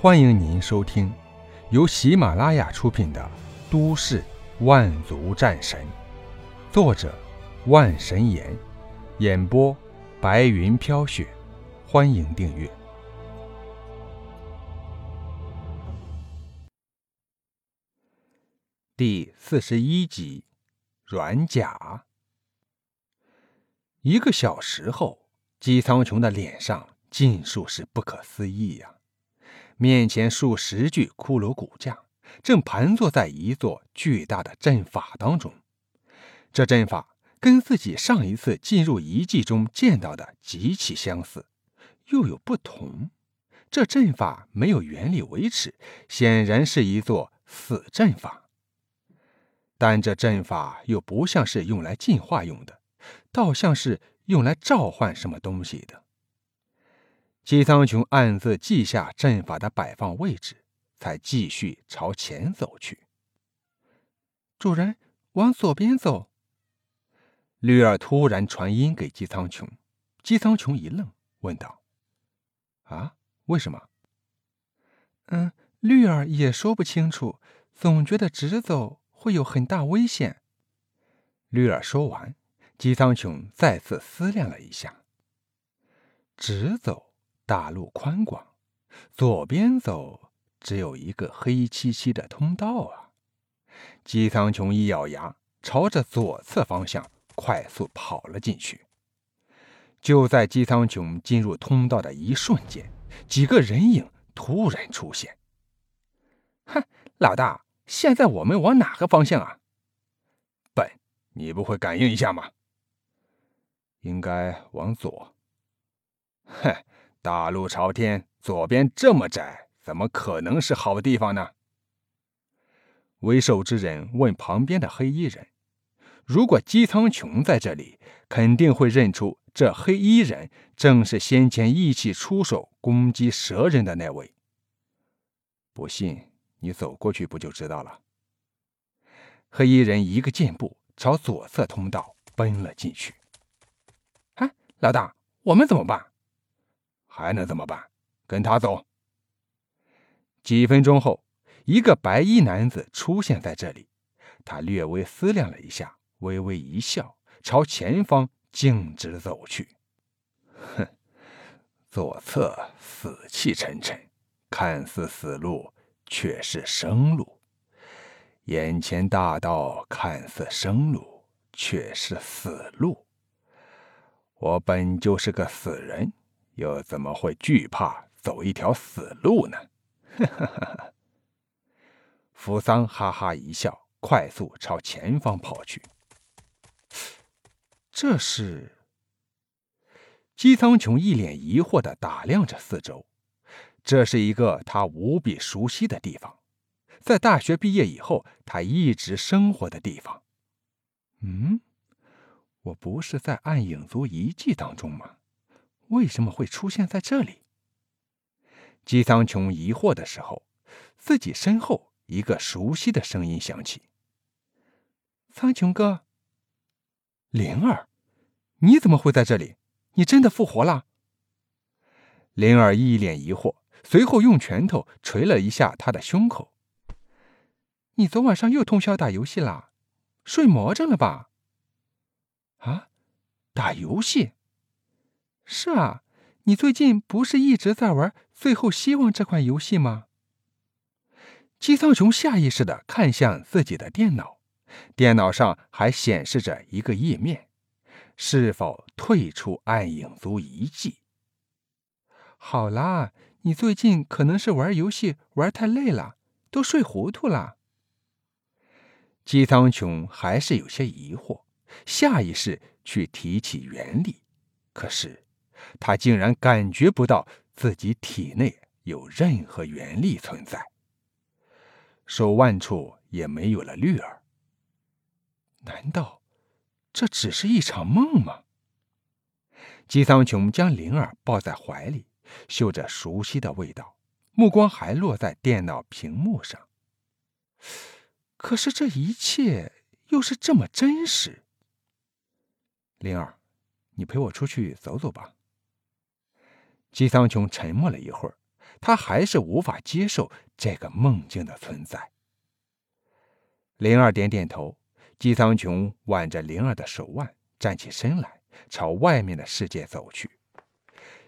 欢迎您收听由喜马拉雅出品的《都市万族战神》，作者万神岩，演播白云飘雪。欢迎订阅第四十一集《软甲》。一个小时后，姬苍穹的脸上尽数是不可思议呀！面前数十具骷髅骨架正盘坐在一座巨大的阵法当中，这阵法跟自己上一次进入遗迹中见到的极其相似，又有不同。这阵法没有原理维持，显然是一座死阵法。但这阵法又不像是用来进化用的，倒像是用来召唤什么东西的。姬苍穹暗自记下阵法的摆放位置，才继续朝前走去。主人，往左边走。绿儿突然传音给姬苍穹，姬苍穹一愣，问道：“啊，为什么？”“嗯，绿儿也说不清楚，总觉得直走会有很大危险。”绿儿说完，姬苍穹再次思量了一下，直走。大路宽广，左边走只有一个黑漆漆的通道啊！姬苍穹一咬牙，朝着左侧方向快速跑了进去。就在姬苍穹进入通道的一瞬间，几个人影突然出现。哼，老大，现在我们往哪个方向啊？笨，你不会感应一下吗？应该往左。哼。大路朝天，左边这么窄，怎么可能是好地方呢？为首之人问旁边的黑衣人：“如果姬苍穹在这里，肯定会认出这黑衣人正是先前一起出手攻击蛇人的那位。不信，你走过去不就知道了。”黑衣人一个箭步朝左侧通道奔了进去。“哎，老大，我们怎么办？”还能怎么办？跟他走。几分钟后，一个白衣男子出现在这里。他略微思量了一下，微微一笑，朝前方径直走去。哼，左侧死气沉沉，看似死路，却是生路；眼前大道看似生路，却是死路。我本就是个死人。又怎么会惧怕走一条死路呢？哈哈哈哈扶桑哈哈一笑，快速朝前方跑去。这是姬苍穹一脸疑惑的打量着四周，这是一个他无比熟悉的地方，在大学毕业以后，他一直生活的地方。嗯，我不是在暗影族遗迹当中吗？为什么会出现在这里？姬苍穹疑惑的时候，自己身后一个熟悉的声音响起：“苍穹哥，灵儿，你怎么会在这里？你真的复活了？”灵儿一脸疑惑，随后用拳头捶了一下他的胸口：“你昨晚上又通宵打游戏啦？睡魔怔了吧？”“啊，打游戏？”是啊，你最近不是一直在玩《最后希望》这款游戏吗？姬苍穹下意识的看向自己的电脑，电脑上还显示着一个页面：是否退出暗影族遗迹？好啦，你最近可能是玩游戏玩太累了，都睡糊涂了。姬苍穹还是有些疑惑，下意识去提起原力，可是。他竟然感觉不到自己体内有任何元力存在，手腕处也没有了绿儿。难道这只是一场梦吗？姬苍穹将灵儿抱在怀里，嗅着熟悉的味道，目光还落在电脑屏幕上。可是这一切又是这么真实。灵儿，你陪我出去走走吧。姬苍穹沉默了一会儿，他还是无法接受这个梦境的存在。灵儿点点头，姬苍穹挽着灵儿的手腕，站起身来，朝外面的世界走去。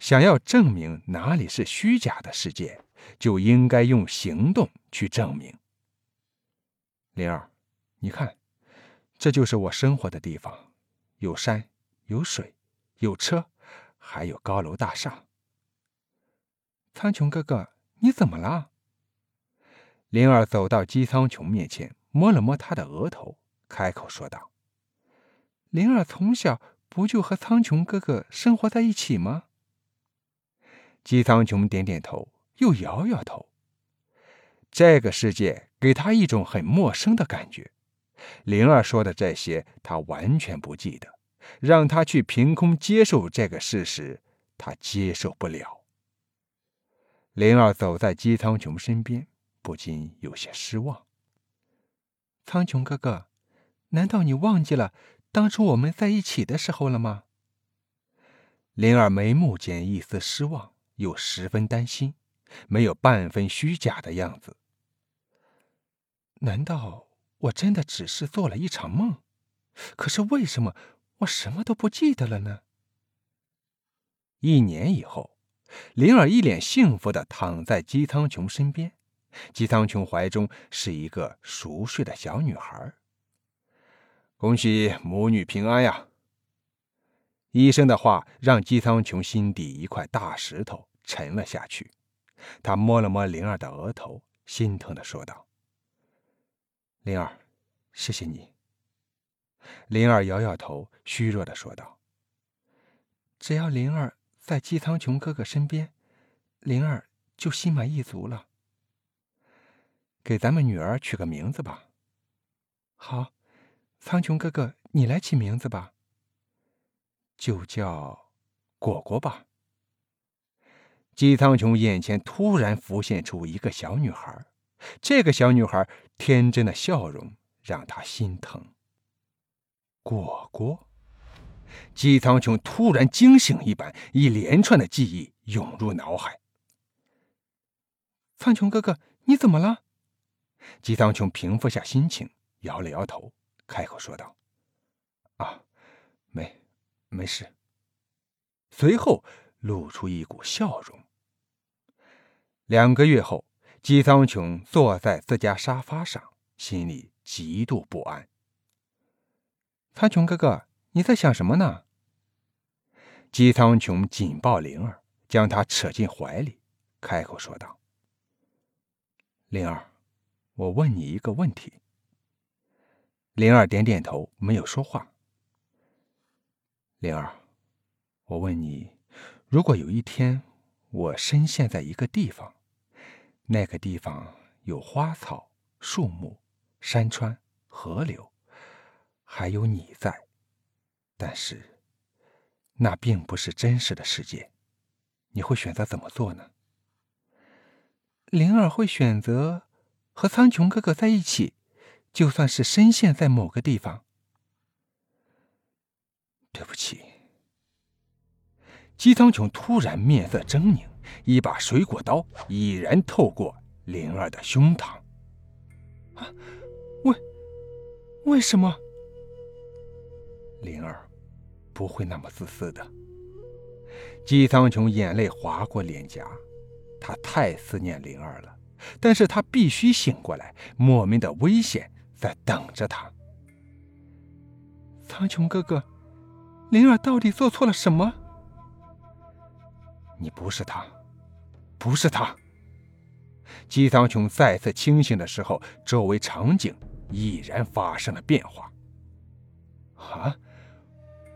想要证明哪里是虚假的世界，就应该用行动去证明。灵儿，你看，这就是我生活的地方，有山，有水，有车，还有高楼大厦。苍穹哥哥，你怎么了？灵儿走到姬苍穹面前，摸了摸他的额头，开口说道：“灵儿从小不就和苍穹哥哥生活在一起吗？”姬苍穹点点头，又摇摇头。这个世界给他一种很陌生的感觉。灵儿说的这些，他完全不记得。让他去凭空接受这个事实，他接受不了。灵儿走在姬苍穹身边，不禁有些失望。苍穹哥哥，难道你忘记了当初我们在一起的时候了吗？灵儿眉目间一丝失望。又十分担心，没有半分虚假的样子。难道我真的只是做了一场梦？可是为什么我什么都不记得了呢？一年以后，灵儿一脸幸福的躺在姬苍穹身边，姬苍穹怀中是一个熟睡的小女孩。恭喜母女平安呀！医生的话让姬苍穹心底一块大石头沉了下去，他摸了摸灵儿的额头，心疼的说道：“灵儿，谢谢你。”灵儿摇摇头，虚弱的说道：“只要灵儿在姬苍穹哥哥身边，灵儿就心满意足了。给咱们女儿取个名字吧。”“好，苍穹哥哥，你来起名字吧。”就叫果果吧。姬苍穹眼前突然浮现出一个小女孩，这个小女孩天真的笑容让他心疼。果果，姬苍穹突然惊醒一般，一连串的记忆涌入脑海。苍穹哥哥，你怎么了？姬苍穹平复下心情，摇了摇头，开口说道：“啊，没。”没事。随后露出一股笑容。两个月后，姬苍穹坐在自家沙发上，心里极度不安。苍穹哥哥，你在想什么呢？姬苍穹紧抱灵儿，将她扯进怀里，开口说道：“灵儿，我问你一个问题。”灵儿点点头，没有说话。灵儿，我问你，如果有一天我深陷在一个地方，那个地方有花草、树木、山川、河流，还有你在，但是那并不是真实的世界，你会选择怎么做呢？灵儿会选择和苍穹哥哥在一起，就算是深陷在某个地方。对不起，姬苍穹突然面色狰狞，一把水果刀已然透过灵儿的胸膛。啊，为为什么？灵儿不会那么自私的。姬苍穹眼泪划过脸颊，他太思念灵儿了，但是他必须醒过来，莫名的危险在等着他。苍穹哥哥。灵儿到底做错了什么？你不是他，不是他。姬苍穹再次清醒的时候，周围场景已然发生了变化。啊！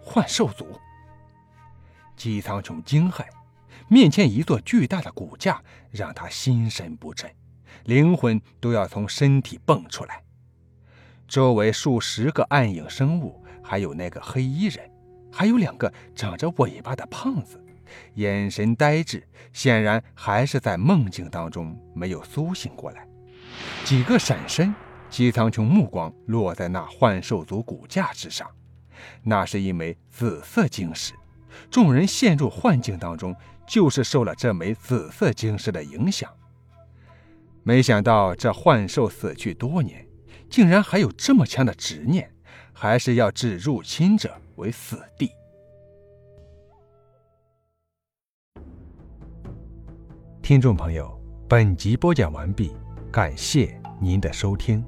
幻兽族！姬苍穹惊骇，面前一座巨大的骨架让他心神不振，灵魂都要从身体蹦出来。周围数十个暗影生物，还有那个黑衣人。还有两个长着尾巴的胖子，眼神呆滞，显然还是在梦境当中没有苏醒过来。几个闪身，姬苍穹目光落在那幻兽族骨架之上，那是一枚紫色晶石。众人陷入幻境当中，就是受了这枚紫色晶石的影响。没想到这幻兽死去多年，竟然还有这么强的执念，还是要置入侵者为死地。听众朋友，本集播讲完毕，感谢您的收听。